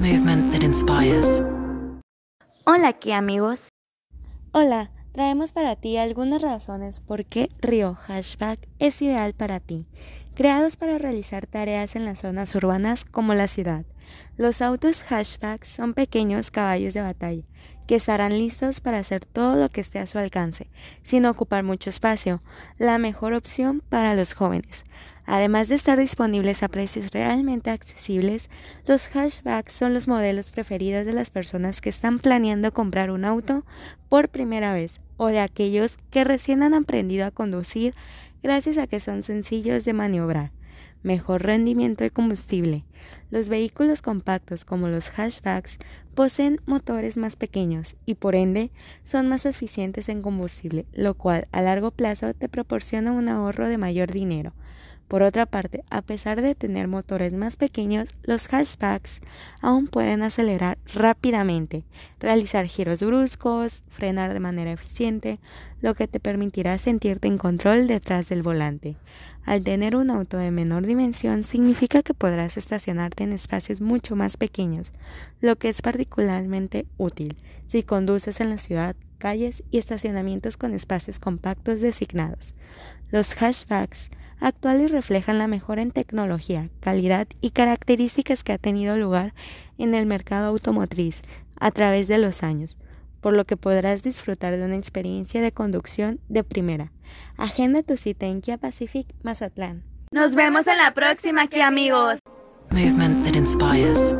Movement that inspires. Hola aquí amigos. Hola, traemos para ti algunas razones por qué Río Hashback es ideal para ti. Creados para realizar tareas en las zonas urbanas como la ciudad. Los autos hashback son pequeños caballos de batalla que estarán listos para hacer todo lo que esté a su alcance, sin ocupar mucho espacio, la mejor opción para los jóvenes. Además de estar disponibles a precios realmente accesibles, los hashbacks son los modelos preferidos de las personas que están planeando comprar un auto por primera vez o de aquellos que recién han aprendido a conducir gracias a que son sencillos de maniobrar mejor rendimiento de combustible. Los vehículos compactos como los hashbacks poseen motores más pequeños y por ende son más eficientes en combustible, lo cual a largo plazo te proporciona un ahorro de mayor dinero. Por otra parte, a pesar de tener motores más pequeños, los hashbacks aún pueden acelerar rápidamente, realizar giros bruscos, frenar de manera eficiente, lo que te permitirá sentirte en control detrás del volante. Al tener un auto de menor dimensión significa que podrás estacionarte en espacios mucho más pequeños, lo que es particularmente útil si conduces en la ciudad, calles y estacionamientos con espacios compactos designados. Los hashbacks actuales reflejan la mejora en tecnología, calidad y características que ha tenido lugar en el mercado automotriz a través de los años, por lo que podrás disfrutar de una experiencia de conducción de primera. Agenda tu cita en Kia Pacific Mazatlán. Nos vemos en la próxima aquí amigos. Movement that inspires.